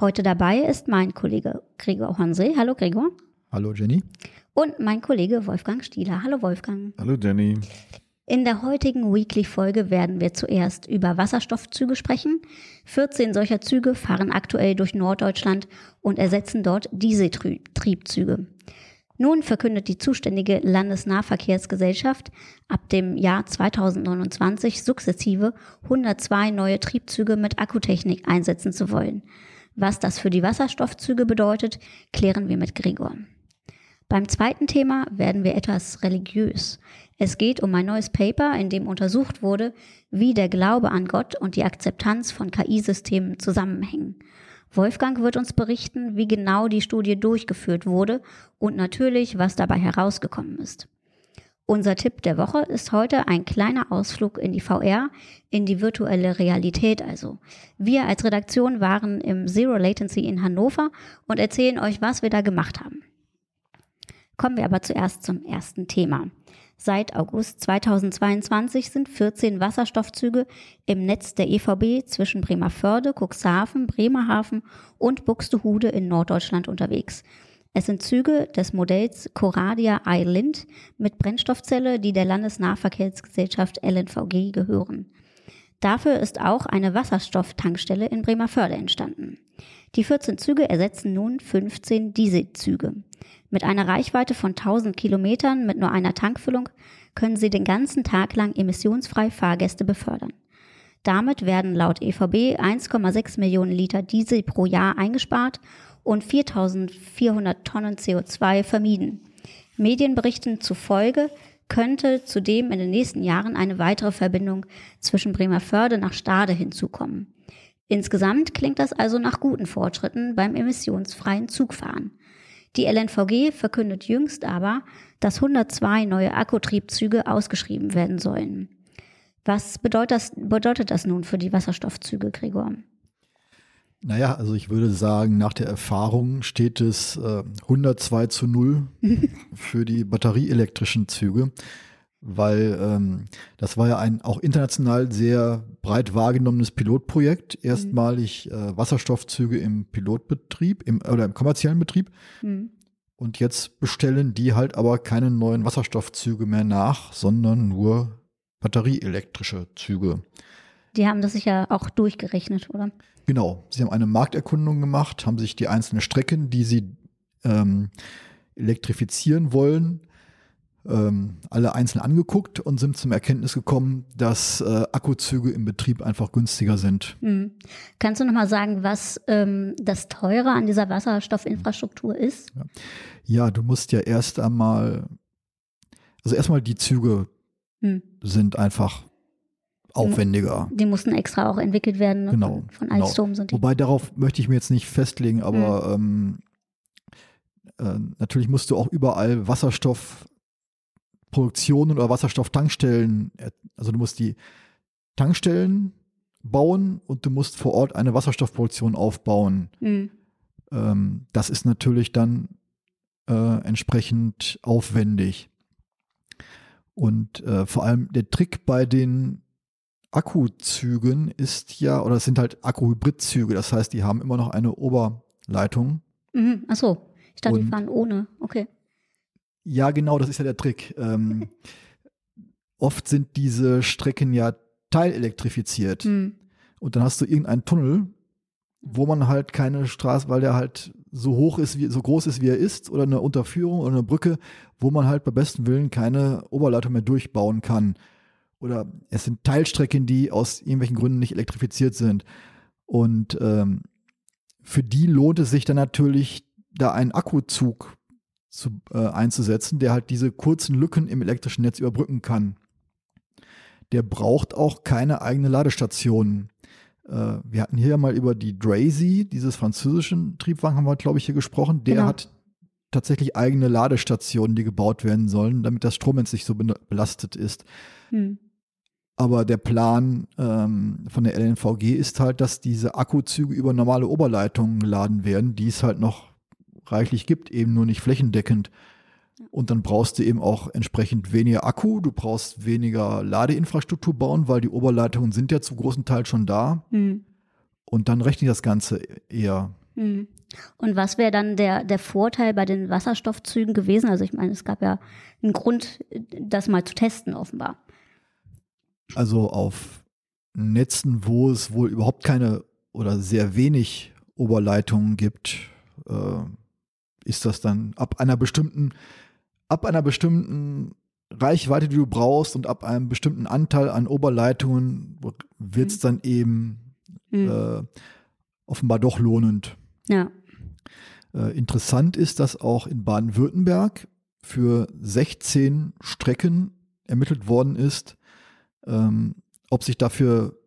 Heute dabei ist mein Kollege Gregor Honse. Hallo Gregor. Hallo Jenny. Und mein Kollege Wolfgang Stieler. Hallo Wolfgang. Hallo Jenny. In der heutigen Weekly-Folge werden wir zuerst über Wasserstoffzüge sprechen. 14 solcher Züge fahren aktuell durch Norddeutschland und ersetzen dort Dieseltriebzüge. Nun verkündet die zuständige Landesnahverkehrsgesellschaft ab dem Jahr 2029 sukzessive 102 neue Triebzüge mit Akkutechnik einsetzen zu wollen. Was das für die Wasserstoffzüge bedeutet, klären wir mit Gregor. Beim zweiten Thema werden wir etwas religiös. Es geht um ein neues Paper, in dem untersucht wurde, wie der Glaube an Gott und die Akzeptanz von KI-Systemen zusammenhängen. Wolfgang wird uns berichten, wie genau die Studie durchgeführt wurde und natürlich, was dabei herausgekommen ist. Unser Tipp der Woche ist heute ein kleiner Ausflug in die VR, in die virtuelle Realität also. Wir als Redaktion waren im Zero Latency in Hannover und erzählen euch, was wir da gemacht haben. Kommen wir aber zuerst zum ersten Thema. Seit August 2022 sind 14 Wasserstoffzüge im Netz der EVB zwischen Bremerförde, Cuxhaven, Bremerhaven und Buxtehude in Norddeutschland unterwegs. Es sind Züge des Modells Coradia iLint mit Brennstoffzelle, die der Landesnahverkehrsgesellschaft LNVG gehören. Dafür ist auch eine Wasserstofftankstelle in Bremerförde entstanden. Die 14 Züge ersetzen nun 15 Dieselzüge. Mit einer Reichweite von 1000 Kilometern mit nur einer Tankfüllung können sie den ganzen Tag lang emissionsfrei Fahrgäste befördern. Damit werden laut EVB 1,6 Millionen Liter Diesel pro Jahr eingespart und 4400 Tonnen CO2 vermieden. Medienberichten zufolge könnte zudem in den nächsten Jahren eine weitere Verbindung zwischen Bremerförde nach Stade hinzukommen. Insgesamt klingt das also nach guten Fortschritten beim emissionsfreien Zugfahren. Die LNVG verkündet jüngst aber, dass 102 neue Akkutriebzüge ausgeschrieben werden sollen. Was bedeutet das, bedeutet das nun für die Wasserstoffzüge, Gregor? Naja, also ich würde sagen, nach der Erfahrung steht es äh, 102 zu 0 für die batterieelektrischen Züge weil ähm, das war ja ein auch international sehr breit wahrgenommenes Pilotprojekt. Erstmalig äh, Wasserstoffzüge im Pilotbetrieb im, oder im kommerziellen Betrieb. Mhm. Und jetzt bestellen die halt aber keine neuen Wasserstoffzüge mehr nach, sondern nur batterieelektrische Züge. Die haben das sicher auch durchgerechnet, oder? Genau. Sie haben eine Markterkundung gemacht, haben sich die einzelnen Strecken, die sie ähm, elektrifizieren wollen, ähm, alle einzeln angeguckt und sind zum Erkenntnis gekommen, dass äh, Akkuzüge im Betrieb einfach günstiger sind. Mhm. Kannst du nochmal sagen, was ähm, das Teure an dieser Wasserstoffinfrastruktur ist? Ja. ja. du musst ja erst einmal, also erstmal die Züge mhm. sind einfach aufwendiger. Die, mussten extra auch entwickelt werden. Ne? Genau. Von, von Alstom genau. sind die. Wobei darauf möchte ich mir jetzt nicht festlegen, aber mhm. ähm, äh, natürlich musst du auch überall Wasserstoff Produktionen oder Wasserstofftankstellen, also du musst die Tankstellen bauen und du musst vor Ort eine Wasserstoffproduktion aufbauen. Mhm. Ähm, das ist natürlich dann äh, entsprechend aufwendig. Und äh, vor allem der Trick bei den Akkuzügen ist ja, oder es sind halt Akkuhybridzüge, das heißt, die haben immer noch eine Oberleitung. Mhm. Ach so, ich dachte, und, die fahren ohne, okay. Ja, genau, das ist ja der Trick. Ähm, oft sind diese Strecken ja teilelektrifiziert. Mhm. Und dann hast du irgendeinen Tunnel, wo man halt keine Straße, weil der halt so hoch ist, wie, so groß ist, wie er ist, oder eine Unterführung oder eine Brücke, wo man halt bei bestem Willen keine Oberleitung mehr durchbauen kann. Oder es sind Teilstrecken, die aus irgendwelchen Gründen nicht elektrifiziert sind. Und ähm, für die lohnt es sich dann natürlich, da einen Akkuzug zu, äh, einzusetzen, der halt diese kurzen Lücken im elektrischen Netz überbrücken kann. Der braucht auch keine eigene Ladestation. Äh, wir hatten hier mal über die Drazy, dieses französischen Triebwagen, haben wir, glaube ich, hier gesprochen. Der genau. hat tatsächlich eigene Ladestationen, die gebaut werden sollen, damit das Stromnetz nicht so belastet ist. Hm. Aber der Plan ähm, von der LNVG ist halt, dass diese Akkuzüge über normale Oberleitungen geladen werden, die es halt noch reichlich gibt, eben nur nicht flächendeckend. Und dann brauchst du eben auch entsprechend weniger Akku, du brauchst weniger Ladeinfrastruktur bauen, weil die Oberleitungen sind ja zu großen Teil schon da. Hm. Und dann rechne ich das Ganze eher. Hm. Und was wäre dann der, der Vorteil bei den Wasserstoffzügen gewesen? Also ich meine, es gab ja einen Grund, das mal zu testen, offenbar. Also auf Netzen, wo es wohl überhaupt keine oder sehr wenig Oberleitungen gibt, äh, ist das dann ab einer bestimmten, ab einer bestimmten Reichweite, die du brauchst und ab einem bestimmten Anteil an Oberleitungen wird es mhm. dann eben mhm. äh, offenbar doch lohnend. Ja. Äh, interessant ist, dass auch in Baden-Württemberg für 16 Strecken ermittelt worden ist, ähm, ob sich dafür,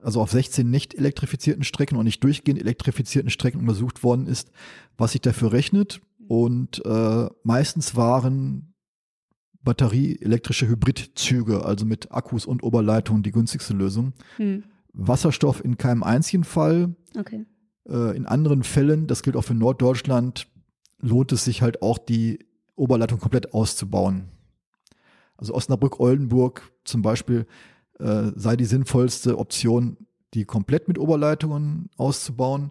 also auf 16 nicht elektrifizierten Strecken und nicht durchgehend elektrifizierten Strecken untersucht worden ist, was sich dafür rechnet. Und äh, meistens waren batterieelektrische Hybridzüge, also mit Akkus und Oberleitungen, die günstigste Lösung. Hm. Wasserstoff in keinem einzigen Fall. Okay. Äh, in anderen Fällen, das gilt auch für Norddeutschland, lohnt es sich halt auch, die Oberleitung komplett auszubauen. Also Osnabrück-Oldenburg zum Beispiel äh, sei die sinnvollste Option, die komplett mit Oberleitungen auszubauen.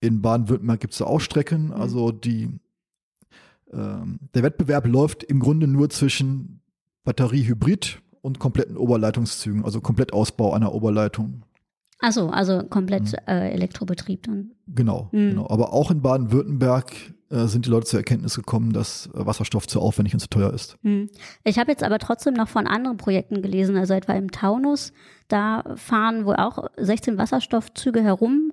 In Baden-Württemberg gibt es auch Strecken. Mhm. Also die, ähm, der Wettbewerb läuft im Grunde nur zwischen Batterie-Hybrid und kompletten Oberleitungszügen, also komplett Ausbau einer Oberleitung. Achso, also komplett mhm. äh, Elektrobetrieb dann. Genau, mhm. genau. Aber auch in Baden-Württemberg äh, sind die Leute zur Erkenntnis gekommen, dass äh, Wasserstoff zu aufwendig und zu teuer ist. Mhm. Ich habe jetzt aber trotzdem noch von anderen Projekten gelesen, also etwa im Taunus, da fahren wohl auch 16 Wasserstoffzüge herum.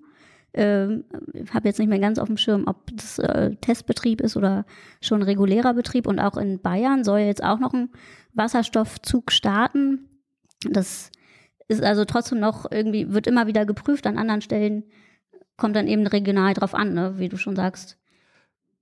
Ähm, ich habe jetzt nicht mehr ganz auf dem Schirm, ob das äh, Testbetrieb ist oder schon regulärer Betrieb. Und auch in Bayern soll jetzt auch noch ein Wasserstoffzug starten. Das ist also trotzdem noch irgendwie, wird immer wieder geprüft an anderen Stellen, kommt dann eben regional drauf an, ne, wie du schon sagst.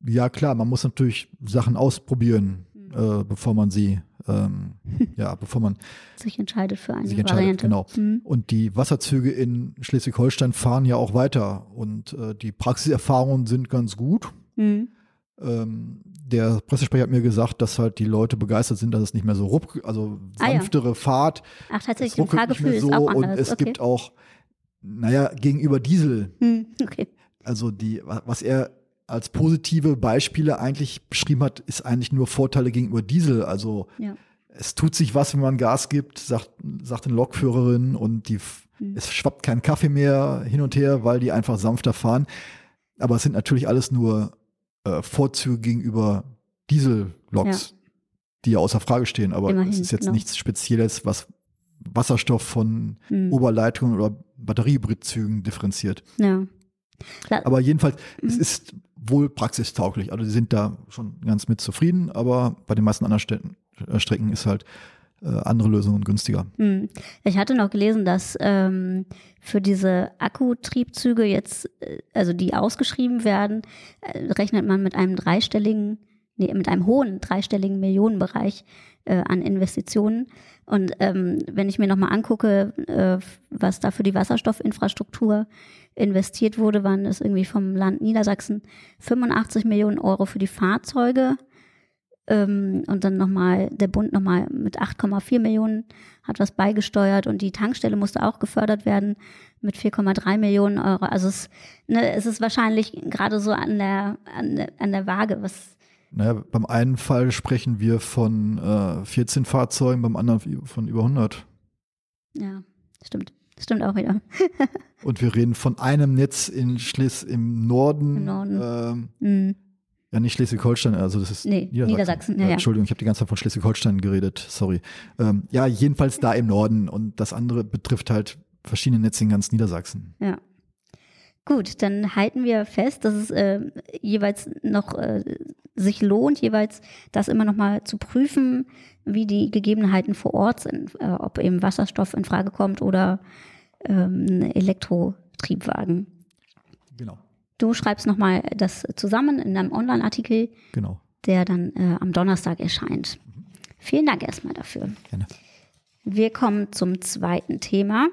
Ja, klar, man muss natürlich Sachen ausprobieren, mhm. äh, bevor man sie, ähm, ja, bevor man sich entscheidet für eine sich entscheidet, Variante. Genau. Mhm. Und die Wasserzüge in Schleswig-Holstein fahren ja auch weiter und äh, die Praxiserfahrungen sind ganz gut. Mhm. Ähm, der Pressesprecher hat mir gesagt, dass halt die Leute begeistert sind, dass es nicht mehr so ruck, also sanftere ah, ja. Fahrt. Ach, tatsächlich, das Fahrgefühl so. ist auch anders. Und es okay. gibt auch, naja, gegenüber Diesel. Hm, okay. Also die, was er als positive Beispiele eigentlich beschrieben hat, ist eigentlich nur Vorteile gegenüber Diesel. Also ja. es tut sich was, wenn man Gas gibt, sagt, sagt eine Lokführerin und die, hm. es schwappt kein Kaffee mehr hin und her, weil die einfach sanfter fahren. Aber es sind natürlich alles nur äh, Vorzüge gegenüber Dieselloks, ja. die ja außer Frage stehen. Aber Immerhin, es ist jetzt genau. nichts Spezielles, was Wasserstoff von hm. Oberleitungen oder Batteriehybridzügen differenziert. Ja. Aber jedenfalls, mhm. es ist wohl praxistauglich. Also die sind da schon ganz mit zufrieden, aber bei den meisten anderen Städten, äh, Strecken ist halt andere Lösungen günstiger. Hm. Ich hatte noch gelesen, dass ähm, für diese Akkutriebzüge jetzt, äh, also die ausgeschrieben werden, äh, rechnet man mit einem dreistelligen, nee, mit einem hohen dreistelligen Millionenbereich äh, an Investitionen. Und ähm, wenn ich mir nochmal angucke, äh, was da für die Wasserstoffinfrastruktur investiert wurde, waren es irgendwie vom Land Niedersachsen 85 Millionen Euro für die Fahrzeuge ähm, und dann nochmal, der Bund nochmal mit 8,4 Millionen hat was beigesteuert und die Tankstelle musste auch gefördert werden mit 4,3 Millionen Euro. Also es, ne, es ist wahrscheinlich gerade so an der, an der, an der Waage, was. Naja, beim einen Fall sprechen wir von äh, 14 Fahrzeugen, beim anderen von über 100. Ja, stimmt. Stimmt auch wieder. und wir reden von einem Netz in Schliss im Norden. Im Norden. Ähm, mhm. Ja, nicht Schleswig-Holstein, also das ist nee, Niedersachsen. Niedersachsen ja, ja. Entschuldigung, ich habe die ganze Zeit von Schleswig-Holstein geredet, sorry. Ähm, ja, jedenfalls da im Norden und das andere betrifft halt verschiedene Netze in ganz Niedersachsen. Ja. Gut, dann halten wir fest, dass es äh, jeweils noch äh, sich lohnt, jeweils das immer noch mal zu prüfen, wie die Gegebenheiten vor Ort sind, äh, ob eben Wasserstoff in Frage kommt oder ähm, Elektrotriebwagen. Du schreibst nochmal das zusammen in einem Online-Artikel, Genau. der dann äh, am Donnerstag erscheint. Vielen Dank erstmal dafür. Gerne. Wir kommen zum zweiten Thema.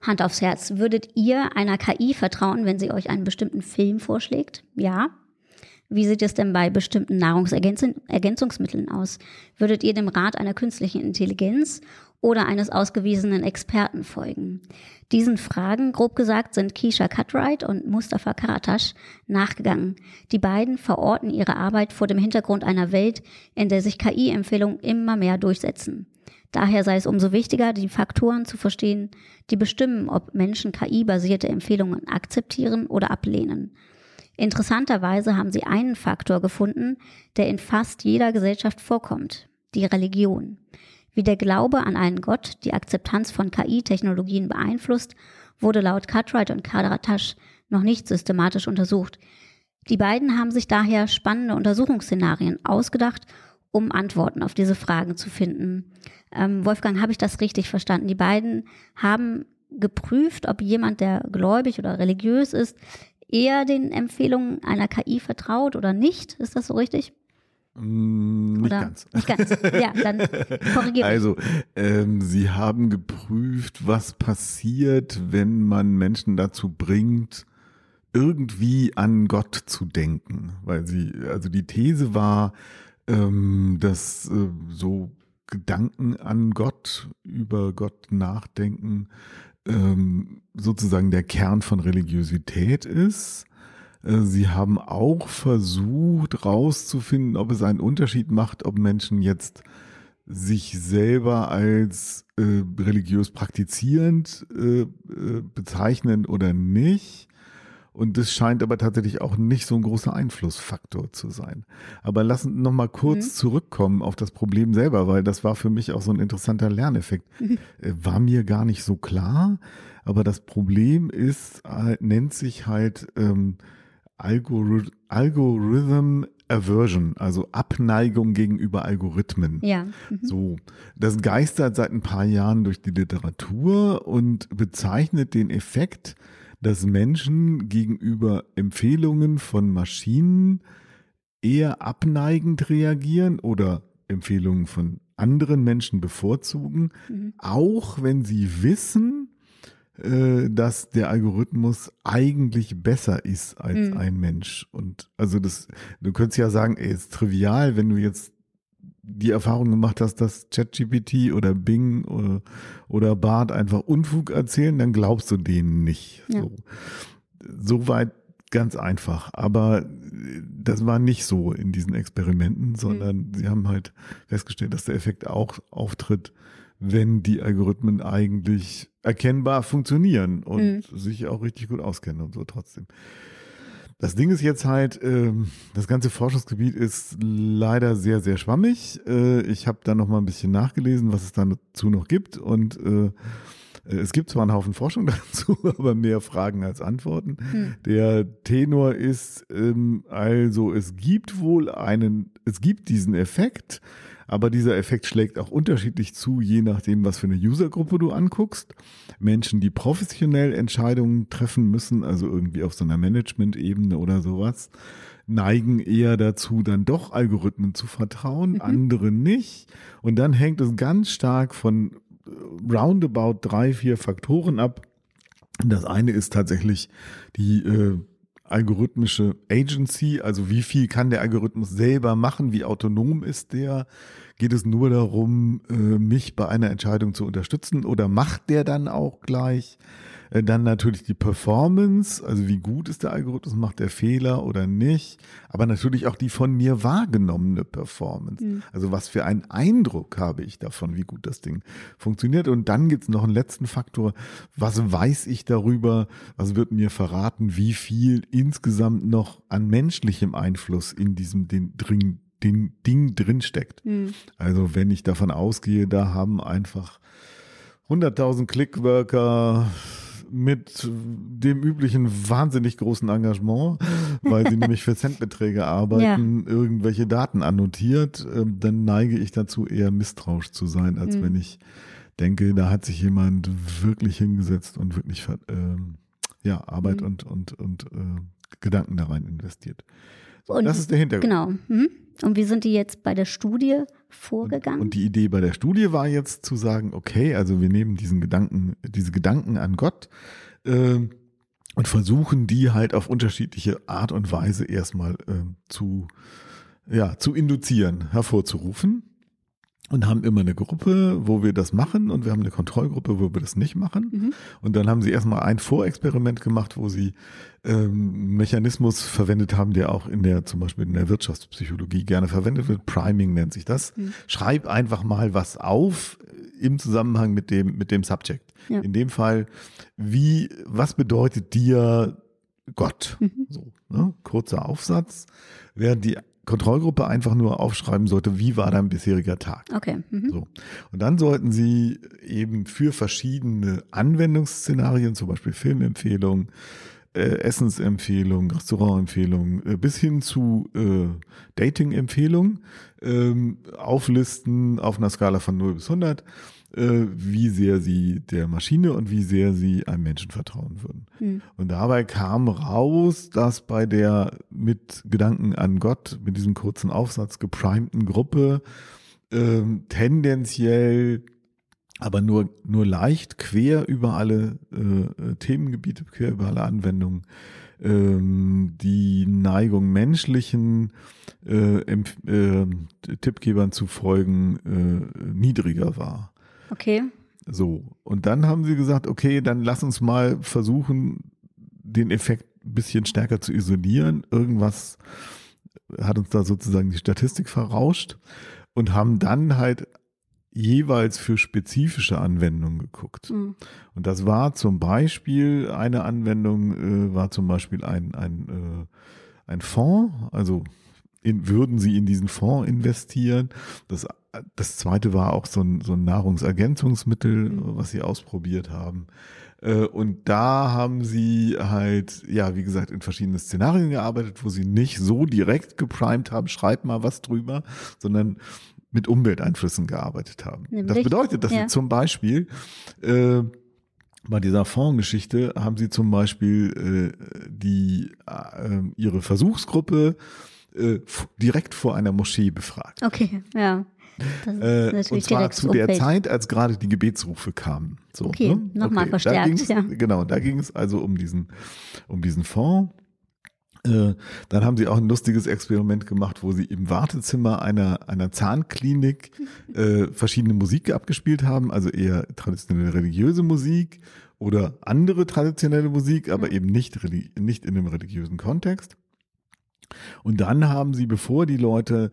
Hand aufs Herz. Würdet ihr einer KI vertrauen, wenn sie euch einen bestimmten Film vorschlägt? Ja. Wie sieht es denn bei bestimmten Nahrungsergänzungsmitteln aus? Würdet ihr dem Rat einer künstlichen Intelligenz oder eines ausgewiesenen Experten folgen? Diesen Fragen, grob gesagt, sind Keisha Cutright und Mustafa Karatasch nachgegangen. Die beiden verorten ihre Arbeit vor dem Hintergrund einer Welt, in der sich KI-Empfehlungen immer mehr durchsetzen. Daher sei es umso wichtiger, die Faktoren zu verstehen, die bestimmen, ob Menschen KI-basierte Empfehlungen akzeptieren oder ablehnen. Interessanterweise haben sie einen Faktor gefunden, der in fast jeder Gesellschaft vorkommt, die Religion. Wie der Glaube an einen Gott die Akzeptanz von KI-Technologien beeinflusst, wurde laut Cartwright und Kaderatasch noch nicht systematisch untersucht. Die beiden haben sich daher spannende Untersuchungsszenarien ausgedacht, um Antworten auf diese Fragen zu finden. Ähm, Wolfgang, habe ich das richtig verstanden? Die beiden haben geprüft, ob jemand, der gläubig oder religiös ist, eher den Empfehlungen einer KI vertraut oder nicht. Ist das so richtig? Mm, nicht Oder? ganz. Nicht ganz. Ja, dann korrigiere Also, ähm, sie haben geprüft, was passiert, wenn man Menschen dazu bringt, irgendwie an Gott zu denken. Weil sie, also die These war, ähm, dass äh, so Gedanken an Gott, über Gott nachdenken, ähm, sozusagen der Kern von Religiosität ist. Äh, Sie haben auch versucht rauszufinden, ob es einen Unterschied macht, ob Menschen jetzt sich selber als äh, religiös praktizierend äh, äh, bezeichnen oder nicht. Und das scheint aber tatsächlich auch nicht so ein großer Einflussfaktor zu sein. Aber lass uns noch mal kurz Mhm. zurückkommen auf das Problem selber, weil das war für mich auch so ein interessanter Lerneffekt. Mhm. Äh, War mir gar nicht so klar, aber das Problem ist, nennt sich halt ähm, Algorith Algorithm Aversion, also Abneigung gegenüber Algorithmen. Ja. Mhm. So, das geistert seit ein paar Jahren durch die Literatur und bezeichnet den Effekt, dass Menschen gegenüber Empfehlungen von Maschinen eher abneigend reagieren oder Empfehlungen von anderen Menschen bevorzugen, Mhm. auch wenn sie wissen, dass der Algorithmus eigentlich besser ist als Mhm. ein Mensch. Und also das, du könntest ja sagen, ey, ist trivial, wenn du jetzt die Erfahrung gemacht hast, dass ChatGPT oder Bing oder, oder Bart einfach Unfug erzählen, dann glaubst du denen nicht. Ja. So. Soweit ganz einfach. Aber äh, das war nicht so in diesen Experimenten, sondern sie haben halt festgestellt, dass der Effekt auch auftritt, wenn die Algorithmen eigentlich erkennbar funktionieren und sich auch richtig gut auskennen und so trotzdem. Das Ding ist jetzt halt, ähm, das ganze Forschungsgebiet ist leider sehr, sehr schwammig. Äh, ich habe da noch mal ein bisschen nachgelesen, was es dazu noch gibt und äh, äh, es gibt zwar einen Haufen Forschung dazu, aber mehr Fragen als Antworten. Hm. Der Tenor ist ähm, also, es gibt wohl einen, es gibt diesen Effekt, aber dieser Effekt schlägt auch unterschiedlich zu, je nachdem, was für eine Usergruppe du anguckst. Menschen, die professionell Entscheidungen treffen müssen, also irgendwie auf so einer Management-Ebene oder sowas, neigen eher dazu, dann doch Algorithmen zu vertrauen, andere nicht. Und dann hängt es ganz stark von äh, roundabout drei, vier Faktoren ab. Das eine ist tatsächlich die äh, algorithmische Agency, also wie viel kann der Algorithmus selber machen, wie autonom ist der? Geht es nur darum, äh, mich bei einer Entscheidung zu unterstützen oder macht der dann auch gleich? Äh, Dann natürlich die Performance, also wie gut ist der Algorithmus, macht der Fehler oder nicht, aber natürlich auch die von mir wahrgenommene Performance. Mhm. Also was für einen Eindruck habe ich davon, wie gut das Ding funktioniert. Und dann gibt es noch einen letzten Faktor, was weiß ich darüber, was wird mir verraten, wie viel insgesamt noch an menschlichem Einfluss in diesem den, drin, den Ding drin steckt. Hm. Also wenn ich davon ausgehe, da haben einfach 100.000 Clickworker mit dem üblichen wahnsinnig großen Engagement, weil sie nämlich für Centbeträge arbeiten, irgendwelche Daten annotiert, ähm, dann neige ich dazu eher misstrauisch zu sein, als Mhm. wenn ich denke, da hat sich jemand wirklich hingesetzt und wirklich ähm, ja, Arbeit mhm. und, und, und äh, Gedanken da rein investiert. Und, das ist der Hintergrund. Genau. Mhm. Und wie sind die jetzt bei der Studie vorgegangen? Und, und, die Idee bei der Studie war jetzt zu sagen, okay, also wir nehmen diesen Gedanken, diese Gedanken an Gott äh, und versuchen die halt auf unterschiedliche Art und Weise erstmal äh, zu, ja, zu induzieren, hervorzurufen und haben immer eine Gruppe, wo wir das machen und wir haben eine Kontrollgruppe, wo wir das nicht machen. Mhm. Und dann haben sie erstmal ein Vorexperiment gemacht, wo sie ähm, Mechanismus verwendet haben, der auch in der zum Beispiel in der Wirtschaftspsychologie gerne verwendet wird. Priming nennt sich das. Mhm. Schreib einfach mal was auf im Zusammenhang mit dem mit dem Subject. Ja. In dem Fall, wie was bedeutet dir Gott? Mhm. So, ne? kurzer Aufsatz. Während die Kontrollgruppe einfach nur aufschreiben sollte, wie war dein bisheriger Tag. Okay. Mhm. So. Und dann sollten sie eben für verschiedene Anwendungsszenarien, zum Beispiel Filmempfehlungen, äh, Essensempfehlungen, Restaurantempfehlungen, äh, bis hin zu äh, Dating-Empfehlungen ähm, auflisten auf einer Skala von 0 bis 100 äh, wie sehr sie der Maschine und wie sehr sie einem Menschen vertrauen würden. Hm. Und dabei kam raus, dass bei der mit Gedanken an Gott, mit diesem kurzen Aufsatz geprimten Gruppe ähm, tendenziell aber nur, nur leicht quer über alle äh, Themengebiete, quer über alle Anwendungen, ähm, die Neigung menschlichen äh, äh, Tippgebern zu folgen äh, niedriger war. Okay. So. Und dann haben sie gesagt, okay, dann lass uns mal versuchen, den Effekt ein bisschen stärker zu isolieren. Irgendwas hat uns da sozusagen die Statistik verrauscht und haben dann halt jeweils für spezifische Anwendungen geguckt. Mhm. Und das war zum Beispiel eine Anwendung, äh, war zum Beispiel ein, ein, äh, ein Fonds, also in, würden sie in diesen Fonds investieren. Das das zweite war auch so ein, so ein Nahrungsergänzungsmittel, mhm. was sie ausprobiert haben. Äh, und da haben sie halt, ja, wie gesagt, in verschiedenen Szenarien gearbeitet, wo sie nicht so direkt geprimed haben, schreib mal was drüber, sondern mit Umwelteinflüssen gearbeitet haben. Nämlich? Das bedeutet, dass ja. sie zum Beispiel äh, bei dieser Fondsgeschichte haben sie zum Beispiel äh, die äh, ihre Versuchsgruppe äh, direkt vor einer Moschee befragt. Okay, ja. Äh, und zwar zu der Zeit, als gerade die Gebetsrufe kamen. So, okay, ne? nochmal okay. verstärkt. ja. Genau, da ging es also um diesen, um diesen Fonds. Äh, dann haben sie auch ein lustiges Experiment gemacht, wo sie im Wartezimmer einer, einer Zahnklinik äh, verschiedene Musik abgespielt haben, also eher traditionelle religiöse Musik oder andere traditionelle Musik, aber eben nicht, nicht in einem religiösen Kontext. Und dann haben sie, bevor die Leute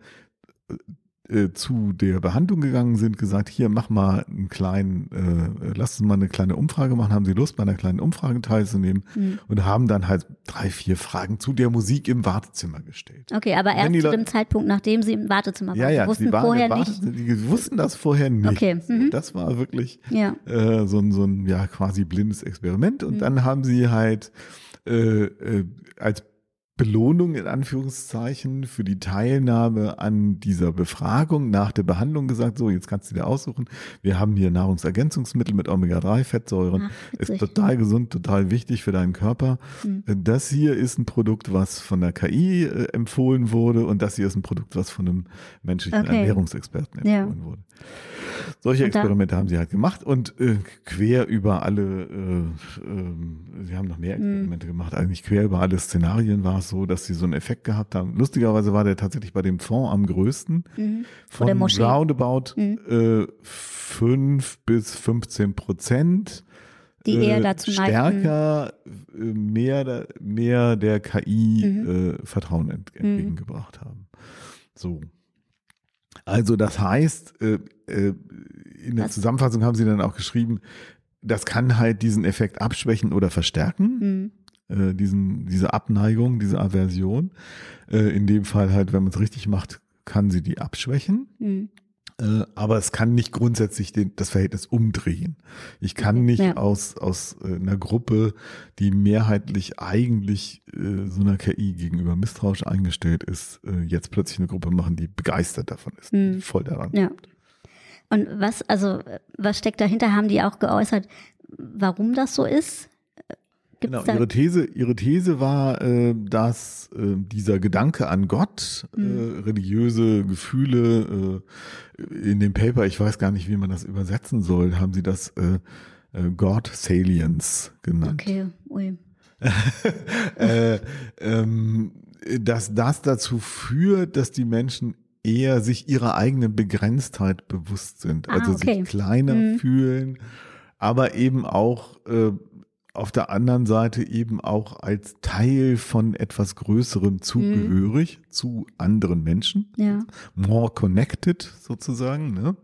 äh, zu der Behandlung gegangen sind, gesagt, hier mach mal einen kleinen, äh, lass uns mal eine kleine Umfrage machen, haben sie Lust, bei einer kleinen Umfrage teilzunehmen mhm. und haben dann halt drei, vier Fragen zu der Musik im Wartezimmer gestellt. Okay, aber erst zu dem Zeitpunkt, nachdem sie im Wartezimmer waren. Ja, ja, sie wussten waren vorher nicht. Die wussten das vorher nicht. Okay. Mhm. Das war wirklich ja. äh, so ein, so ein ja quasi blindes Experiment. Und mhm. dann haben sie halt äh, äh, als Belohnung in Anführungszeichen für die Teilnahme an dieser Befragung nach der Behandlung gesagt, so jetzt kannst du dir aussuchen, wir haben hier Nahrungsergänzungsmittel mit Omega-3-Fettsäuren, Ach, ist total gesund, total wichtig für deinen Körper. Mhm. Das hier ist ein Produkt, was von der KI äh, empfohlen wurde und das hier ist ein Produkt, was von einem menschlichen okay. Ernährungsexperten empfohlen ja. wurde. Solche Experimente haben sie halt gemacht und äh, quer über alle, äh, äh, sie haben noch mehr hm. Experimente mhm. gemacht, eigentlich quer über alle Szenarien war es so, dass sie so einen Effekt gehabt haben. Lustigerweise war der tatsächlich bei dem Fonds am größten. Mhm. Von roundabout mhm. äh, 5 bis 15 Prozent. Die eher äh, dazu stärker äh, mehr, mehr der KI mhm. äh, Vertrauen mhm. entgegengebracht haben. So. Also das heißt, äh, äh, in der? Zusammenfassung haben sie dann auch geschrieben, das kann halt diesen Effekt abschwächen oder verstärken. Mhm äh, diesen, diese Abneigung, diese Aversion. Äh, in dem Fall halt, wenn man es richtig macht, kann sie die abschwächen. Mhm. Äh, aber es kann nicht grundsätzlich den, das Verhältnis umdrehen. Ich kann nicht ja. aus, aus äh, einer Gruppe, die mehrheitlich eigentlich äh, so einer KI gegenüber misstrauisch eingestellt ist, äh, jetzt plötzlich eine Gruppe machen, die begeistert davon ist, mhm. voll daran ja. Und was, also, was steckt dahinter? Haben die auch geäußert, warum das so ist? Gibt's genau, ihre These, ihre These war, äh, dass äh, dieser Gedanke an Gott, äh, mhm. religiöse Gefühle, äh, in dem Paper, ich weiß gar nicht, wie man das übersetzen soll, haben sie das äh, äh, God Salience genannt. Okay, ui. äh, ähm, dass das dazu führt, dass die Menschen eher sich ihrer eigenen Begrenztheit bewusst sind, also ah, okay. sich kleiner mhm. fühlen, aber eben auch äh, auf der anderen Seite eben auch als Teil von etwas Größerem zugehörig mhm. zu anderen Menschen. Ja. More connected sozusagen. Ne?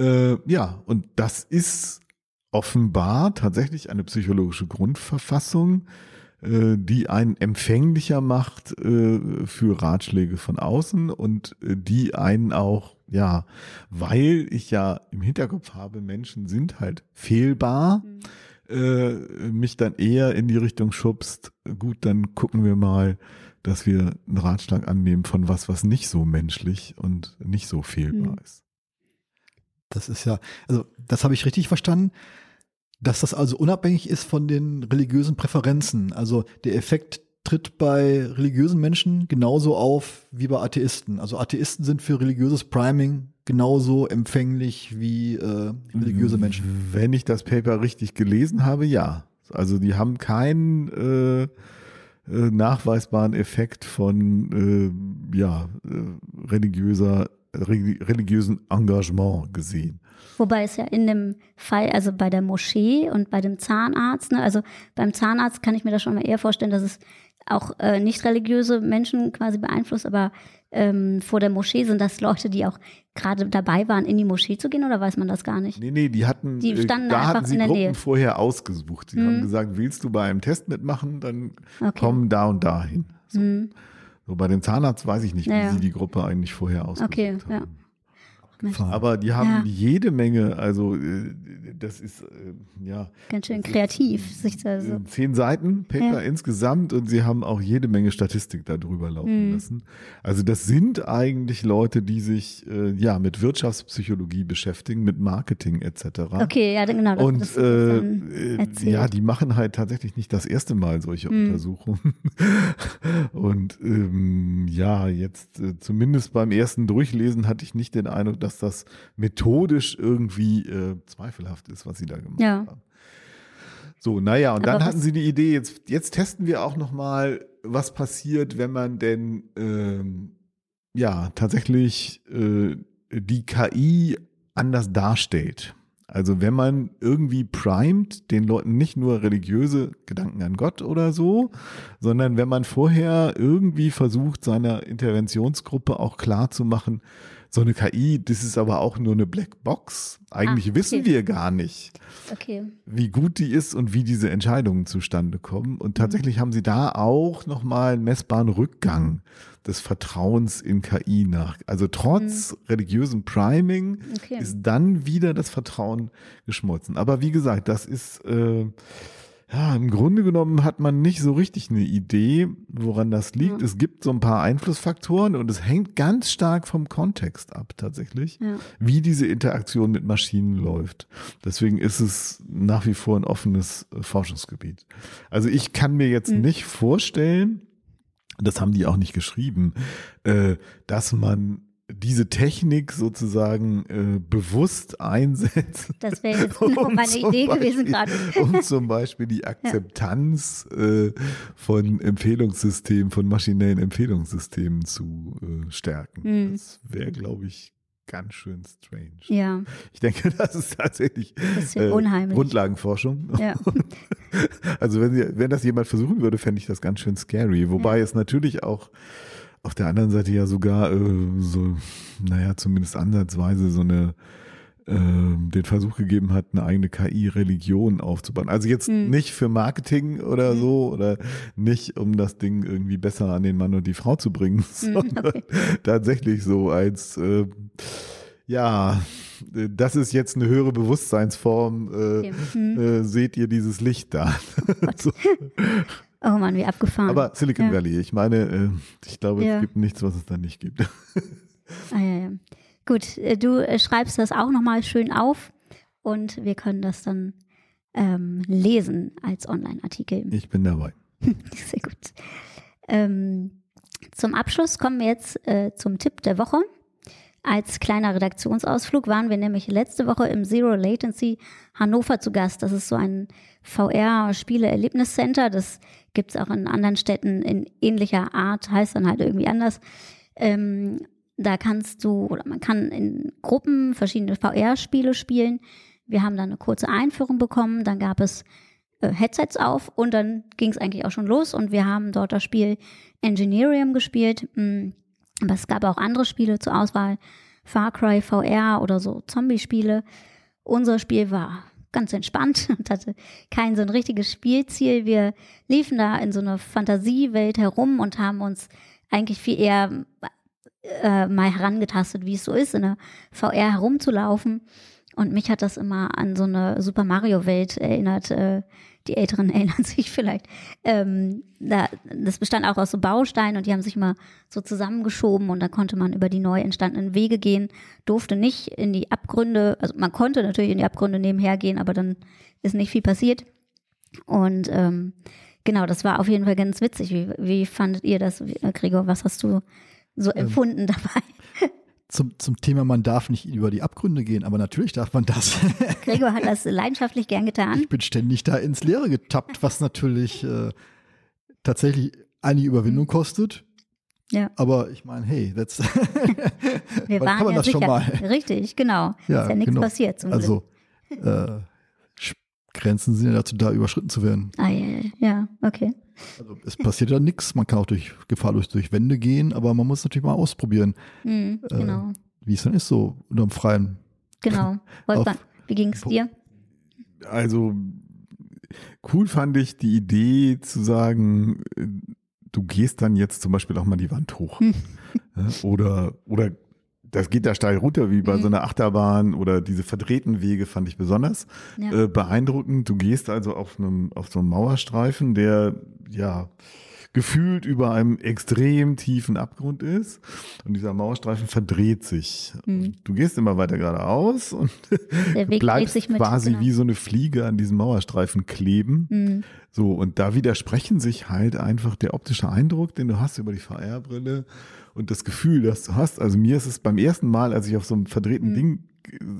Äh, ja, und das ist offenbar tatsächlich eine psychologische Grundverfassung, äh, die einen empfänglicher macht äh, für Ratschläge von außen und äh, die einen auch, ja, weil ich ja im Hinterkopf habe, Menschen sind halt fehlbar. Mhm äh, mich dann eher in die Richtung schubst, gut, dann gucken wir mal, dass wir einen Ratschlag annehmen von was, was nicht so menschlich und nicht so fehlbar mhm. ist. Das ist ja, also das habe ich richtig verstanden, dass das also unabhängig ist von den religiösen Präferenzen. Also der Effekt tritt bei religiösen Menschen genauso auf wie bei Atheisten. Also Atheisten sind für religiöses Priming genauso empfänglich wie äh, religiöse Menschen. Wenn ich das Paper richtig gelesen habe, ja. Also die haben keinen äh, äh, nachweisbaren Effekt von äh, ja, äh, religiöser, religiösen Engagement gesehen. Wobei es ja in dem Fall, also bei der Moschee und bei dem Zahnarzt, ne, also beim Zahnarzt kann ich mir das schon mal eher vorstellen, dass es auch äh, nicht religiöse Menschen quasi beeinflusst, aber ähm, vor der Moschee sind das Leute, die auch gerade dabei waren, in die Moschee zu gehen oder weiß man das gar nicht? Nee, nee, die hatten, die äh, standen da hatten sie in der Gruppen Nähe. vorher ausgesucht. Sie mhm. haben gesagt, willst du bei einem Test mitmachen, dann okay. komm da und dahin. So. Mhm. so. bei dem Zahnarzt weiß ich nicht, wie ja, sie die Gruppe eigentlich vorher ausgesucht okay, haben. Ja. Aber die haben ja. jede Menge, also äh, das ist äh, ja. Ganz schön kreativ. Sich da so. Zehn Seiten Paper ja. insgesamt und sie haben auch jede Menge Statistik darüber laufen mhm. lassen. Also das sind eigentlich Leute, die sich äh, ja mit Wirtschaftspsychologie beschäftigen, mit Marketing etc. Okay, ja genau. Das, und das äh, ja, die machen halt tatsächlich nicht das erste Mal solche mhm. Untersuchungen. und ähm, ja, jetzt äh, zumindest beim ersten Durchlesen hatte ich nicht den Eindruck, dass das methodisch irgendwie äh, zweifelhaft ist, was sie da gemacht ja. haben. So, naja, und Aber dann hatten sie die Idee, jetzt, jetzt testen wir auch nochmal, was passiert, wenn man denn ähm, ja tatsächlich äh, die KI anders darstellt. Also wenn man irgendwie primet, den Leuten nicht nur religiöse Gedanken an Gott oder so, sondern wenn man vorher irgendwie versucht, seiner Interventionsgruppe auch klar zu machen, so eine KI, das ist aber auch nur eine Blackbox. Eigentlich ah, okay. wissen wir gar nicht, okay. wie gut die ist und wie diese Entscheidungen zustande kommen. Und tatsächlich mhm. haben sie da auch nochmal einen messbaren Rückgang des Vertrauens in KI nach. Also trotz mhm. religiösem Priming okay. ist dann wieder das Vertrauen geschmolzen. Aber wie gesagt, das ist äh, ja, im Grunde genommen hat man nicht so richtig eine Idee, woran das liegt. Ja. Es gibt so ein paar Einflussfaktoren und es hängt ganz stark vom Kontext ab, tatsächlich, ja. wie diese Interaktion mit Maschinen läuft. Deswegen ist es nach wie vor ein offenes Forschungsgebiet. Also ich kann mir jetzt mhm. nicht vorstellen, das haben die auch nicht geschrieben, äh, dass man diese Technik sozusagen äh, bewusst einsetzt. Das wäre jetzt genau um meine Idee Beispiel, gewesen gerade. Um zum Beispiel die Akzeptanz ja. äh, von Empfehlungssystemen, von maschinellen Empfehlungssystemen zu äh, stärken. Mhm. Das wäre, glaube ich, ganz schön strange. Ja. Ich denke, das ist tatsächlich äh, unheimlich. Grundlagenforschung. Ja. also wenn, wenn das jemand versuchen würde, fände ich das ganz schön scary. Wobei ja. es natürlich auch auf der anderen Seite ja sogar äh, so, naja, zumindest ansatzweise so eine äh, den Versuch gegeben hat, eine eigene KI-Religion aufzubauen. Also jetzt mhm. nicht für Marketing oder mhm. so oder nicht, um das Ding irgendwie besser an den Mann und die Frau zu bringen, mhm, sondern okay. tatsächlich so als äh, ja, das ist jetzt eine höhere Bewusstseinsform. Äh, okay. Mhm. äh, seht ihr dieses Licht da? so. Oh Mann, wie abgefahren. Aber Silicon ja. Valley, ich meine, äh, ich glaube, ja. es gibt nichts, was es da nicht gibt. ah, ja, ja. Gut, äh, du äh, schreibst das auch nochmal schön auf und wir können das dann ähm, lesen als Online-Artikel. Ich bin dabei. Sehr gut. Ähm, zum Abschluss kommen wir jetzt äh, zum Tipp der Woche. Als kleiner Redaktionsausflug waren wir nämlich letzte Woche im Zero Latency Hannover zu Gast. Das ist so ein VR-Spiele-Erlebniscenter. Das gibt es auch in anderen Städten in ähnlicher Art, heißt dann halt irgendwie anders. Ähm, da kannst du, oder man kann in Gruppen verschiedene VR-Spiele spielen. Wir haben dann eine kurze Einführung bekommen, dann gab es äh, Headsets auf und dann ging es eigentlich auch schon los und wir haben dort das Spiel Engineerium gespielt. Hm, aber es gab auch andere Spiele zur Auswahl. Far Cry VR oder so Zombie-Spiele. Unser Spiel war ganz entspannt und hatte kein so ein richtiges Spielziel. Wir liefen da in so einer Fantasiewelt herum und haben uns eigentlich viel eher äh, mal herangetastet, wie es so ist, in der VR herumzulaufen. Und mich hat das immer an so eine Super Mario Welt erinnert. Äh, die Älteren erinnern sich vielleicht. Ähm, da, das bestand auch aus so Bausteinen und die haben sich immer so zusammengeschoben und da konnte man über die neu entstandenen Wege gehen, durfte nicht in die Abgründe, also man konnte natürlich in die Abgründe nebenher gehen, aber dann ist nicht viel passiert. Und ähm, genau, das war auf jeden Fall ganz witzig. Wie, wie fandet ihr das, Gregor? Was hast du so ähm, empfunden dabei? zum, zum Thema, man darf nicht über die Abgründe gehen, aber natürlich darf man das. Gregor hat das leidenschaftlich gern getan. Ich bin ständig da ins Leere getappt, was natürlich äh, tatsächlich einige Überwindung kostet. Ja. Aber ich meine, hey, that's Wir waren kann man ja das sicher. schon mal. Richtig, genau. Ja, ist ja nichts genau. passiert zum Also äh, Grenzen sind ja dazu da, überschritten zu werden. Ah, ja, ja, okay. Also es passiert ja nichts, man kann auch durch gefahrlos durch Wände gehen, aber man muss natürlich mal ausprobieren, mhm, genau. äh, wie es dann ist, so unterm Freien. Genau. Wolfgang, wie ging es dir? Also cool fand ich die Idee zu sagen, äh, du gehst dann jetzt zum Beispiel auch mal die Wand hoch. Hm. oder, oder das geht da steil runter wie bei mhm. so einer Achterbahn oder diese verdrehten Wege fand ich besonders ja. äh, beeindruckend. Du gehst also auf einem auf so einem Mauerstreifen, der ja gefühlt über einem extrem tiefen Abgrund ist und dieser Mauerstreifen verdreht sich. Mhm. Du gehst immer weiter geradeaus und bleibst quasi genau. wie so eine Fliege an diesem Mauerstreifen kleben. Mhm. So und da widersprechen sich halt einfach der optische Eindruck, den du hast über die VR-Brille und das Gefühl, das du hast. Also mir ist es beim ersten Mal, als ich auf so einem verdrehten mhm. Ding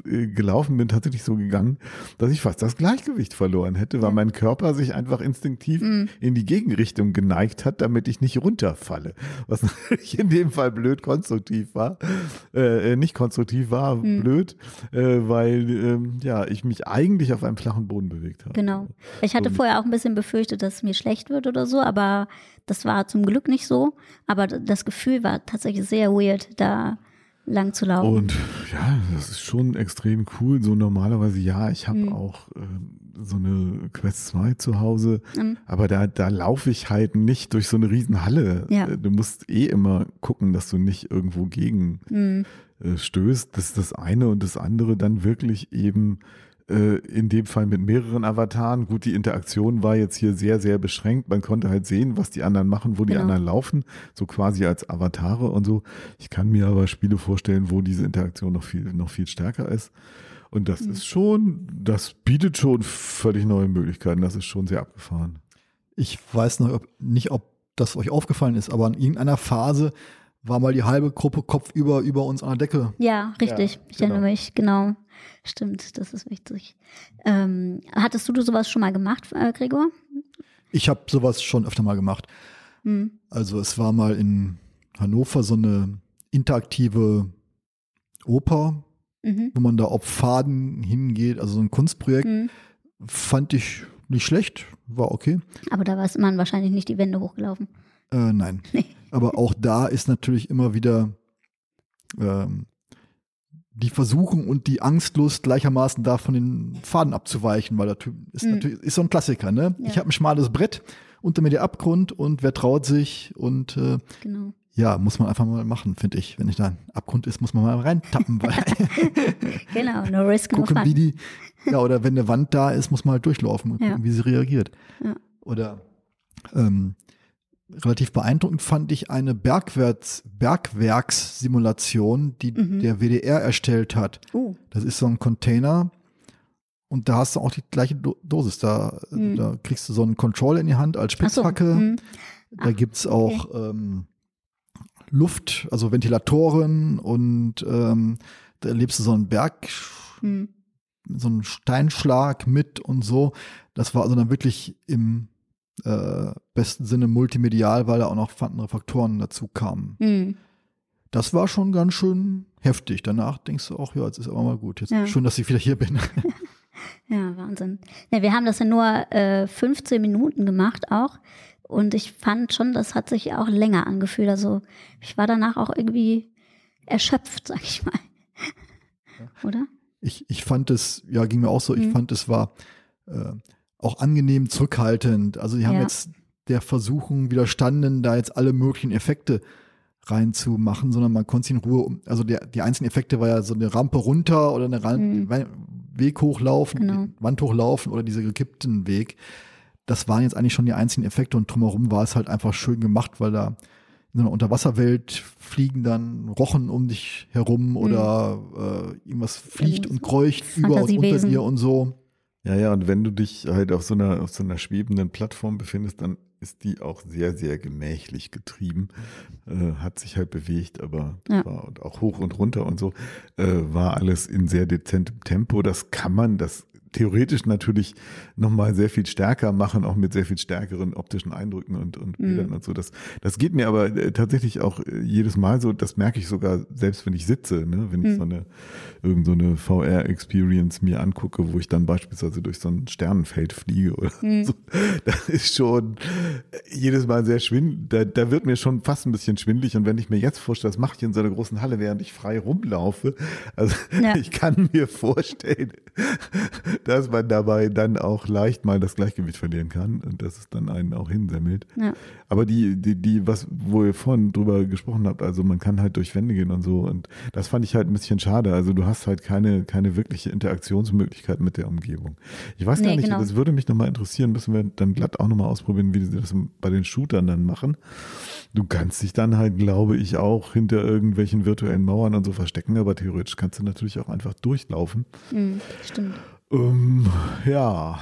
äh, gelaufen bin, tatsächlich so gegangen, dass ich fast das Gleichgewicht verloren hätte, weil ja. mein Körper sich einfach instinktiv mhm. in die Gegenrichtung geneigt hat, damit ich nicht runterfalle. Was natürlich in dem Fall blöd konstruktiv war, äh, äh nicht konstruktiv war, mhm. blöd, äh, weil äh, ja ich mich eigentlich auf einem flachen Boden bewegt habe. Genau. Ich hatte Und, vorher auch ein bisschen befürchtet, dass es mir schlecht wird oder so, aber das war zum Glück nicht so. Aber das Gefühl war tatsächlich sehr weird, da lang zu laufen. Und ja, das ist schon extrem cool. So normalerweise, ja, ich habe mhm. auch äh, so eine Quest 2 zu Hause, mhm. aber da, da laufe ich halt nicht durch so eine Riesenhalle. Ja. Äh, du musst eh immer gucken, dass du nicht irgendwo gegen mhm. äh, stößt. Das ist das eine und das andere dann wirklich eben in dem Fall mit mehreren Avataren. Gut, die Interaktion war jetzt hier sehr, sehr beschränkt. Man konnte halt sehen, was die anderen machen, wo die genau. anderen laufen, so quasi als Avatare und so. Ich kann mir aber Spiele vorstellen, wo diese Interaktion noch viel, noch viel stärker ist. Und das mhm. ist schon, das bietet schon völlig neue Möglichkeiten. Das ist schon sehr abgefahren. Ich weiß noch ob, nicht, ob das euch aufgefallen ist, aber in irgendeiner Phase war mal die halbe Gruppe kopfüber über uns an der Decke. Ja, richtig. Ja, ich genau. erinnere mich, genau. Stimmt, das ist wichtig. Ähm, hattest du sowas schon mal gemacht, äh, Gregor? Ich habe sowas schon öfter mal gemacht. Hm. Also es war mal in Hannover so eine interaktive Oper, mhm. wo man da auf Faden hingeht, also so ein Kunstprojekt. Mhm. Fand ich nicht schlecht, war okay. Aber da war man wahrscheinlich nicht die Wände hochgelaufen. Äh, nein. Nee. Aber auch da ist natürlich immer wieder ähm, die Versuchung und die Angstlust gleichermaßen da von den Faden abzuweichen, weil das ist mhm. natürlich ist so ein Klassiker. Ne? Ja. Ich habe ein schmales Brett, unter mir der Abgrund und wer traut sich und äh, genau. ja, muss man einfach mal machen, finde ich. Wenn ich da ein Abgrund ist, muss man mal reintappen. Weil genau, no risk, no gucken, fun. Wie die, ja, oder wenn eine Wand da ist, muss man halt durchlaufen und ja. gucken, wie sie reagiert. Ja. Oder ähm, relativ beeindruckend fand ich eine Bergwerks, Bergwerkssimulation, die Mhm. der WDR erstellt hat. Uh, Das ist so ein Container und da hast du auch die gleiche Do Dosis. Da, Mhm. da kriegst du so einen Controller in die Hand als ach so. Spitzhacke. hm, Da gibt's auch ähm, Luft, also Ventilatoren und ähm, da erlebst du so einen Berg, hm. so einen Steinschlag mit und so. Das war also dann wirklich im äh, besten Sinne multimedial, weil da auch noch andere Faktoren dazu kamen. Hm. Das war schon ganz schön heftig. Danach denkst du auch, ja, jetzt ist aber mal gut. Jetzt Ja. schön, dass ich wieder hier bin. Ja, Wahnsinn. Ja, wir haben das ja nur äh, 15 Minuten gemacht auch. Und ich fand schon, das hat sich auch länger angefühlt. Also ich war danach auch irgendwie erschöpft, sag ich mal. Oder? Ich, ich fand es, ja, ging mir auch so, ich Mhm. fand es war äh, auch angenehm zurückhaltend. Also die haben Ja. jetzt der Versuchung widerstanden, da jetzt alle möglichen Effekte reinzumachen, sondern man konnte sich in Ruhe, um- also der, die einzelnen Effekte war ja so eine Rampe runter oder eine Ran Mhm. We- Weg hochlaufen, Genau. Wand hochlaufen oder dieser gekippten Weg. Das waren jetzt eigentlich schon die einzigen Effekte und drumherum war es halt einfach schön gemacht, weil da in so einer Unterwasserwelt fliegen dann Rochen um dich herum oder äh, irgendwas fliegt und kreucht über und unter dir und so. Ja, ja, und wenn du dich halt auf so einer, auf so einer schwebenden Plattform befindest, dann ist die auch sehr, sehr gemächlich getrieben, äh, hat sich halt bewegt, aber Ja. war und auch hoch und runter und so, äh, war alles in sehr dezentem Tempo. Das kann man, das theoretisch natürlich nochmal sehr viel stärker machen, auch mit sehr viel stärkeren optischen Eindrücken und, und Mhm. Bildern und so. Das, das geht mir aber äh, tatsächlich auch äh, jedes Mal so, das merke ich sogar selbst, wenn ich sitze, ne? wenn ich Mhm. so eine, irgend so eine VR-Experience mir angucke, wo ich dann beispielsweise durch so ein Sternenfeld fliege oder Mhm. so. Das ist schon jedes Mal sehr schwindelig. Da, da wird mir schon fast ein bisschen schwindelig. Und wenn ich mir jetzt vorstelle, das mache ich in so einer großen Halle, während ich frei rumlaufe. Also Ja. ich kann mir vorstellen, dass man dabei dann auch leicht mal das Gleichgewicht verlieren kann und dass es dann einen auch hinsemmelt. Ja. Aber die, die, die, was, wo ihr vorhin drüber gesprochen habt, also man kann halt durch Wände gehen und so. Und das fand ich halt ein bisschen schade. Also du hast halt keine, keine wirkliche Interaktionsmöglichkeit mit der Umgebung. Ich weiß gar Nee, nicht, genau. das würde mich nochmal interessieren, müssen wir dann glatt auch nochmal ausprobieren, wie sie das bei den Shootern dann machen. Du kannst dich dann halt, glaube ich, auch hinter irgendwelchen virtuellen Mauern und so verstecken, aber theoretisch kannst du natürlich auch einfach durchlaufen. Hm, stimmt. Ähm, ja,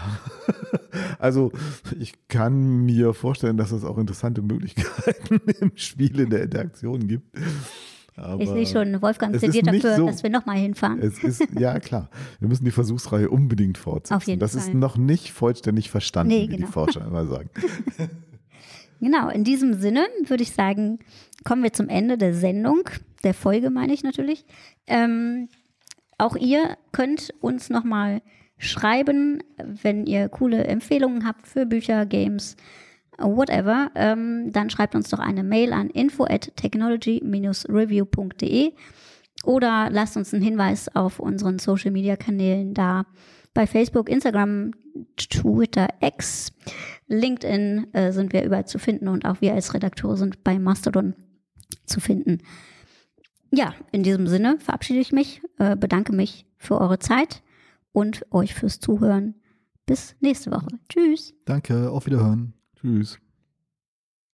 also ich kann mir vorstellen, dass es auch interessante Möglichkeiten im Spiel in der Interaktion gibt. Aber Ich sehe schon, Wolfgang plädiert ist nicht dafür, so- dass wir nochmal hinfahren. Es ist, ja klar, wir müssen die Versuchsreihe unbedingt fortsetzen. Auf jeden das ist Fall. noch nicht vollständig verstanden, Nee, wie die genau. Forscher immer sagen. Genau, in diesem Sinne würde ich sagen, kommen wir zum Ende der Sendung, der Folge meine ich natürlich. Ähm, auch ihr könnt uns nochmal schreiben, wenn ihr coole Empfehlungen habt für Bücher, Games, whatever. Ähm, dann schreibt uns doch eine Mail an info at technology-review.de oder lasst uns einen Hinweis auf unseren Social-Media-Kanälen da. Bei Facebook, Instagram, Twitter, X, LinkedIn äh, sind wir überall zu finden und auch wir als Redakteure sind bei Mastodon zu finden. Ja, in diesem Sinne verabschiede ich mich, äh, bedanke mich für eure Zeit und euch fürs Zuhören. Bis nächste Woche. Tschüss. Danke, auf Wiederhören. Tschüss.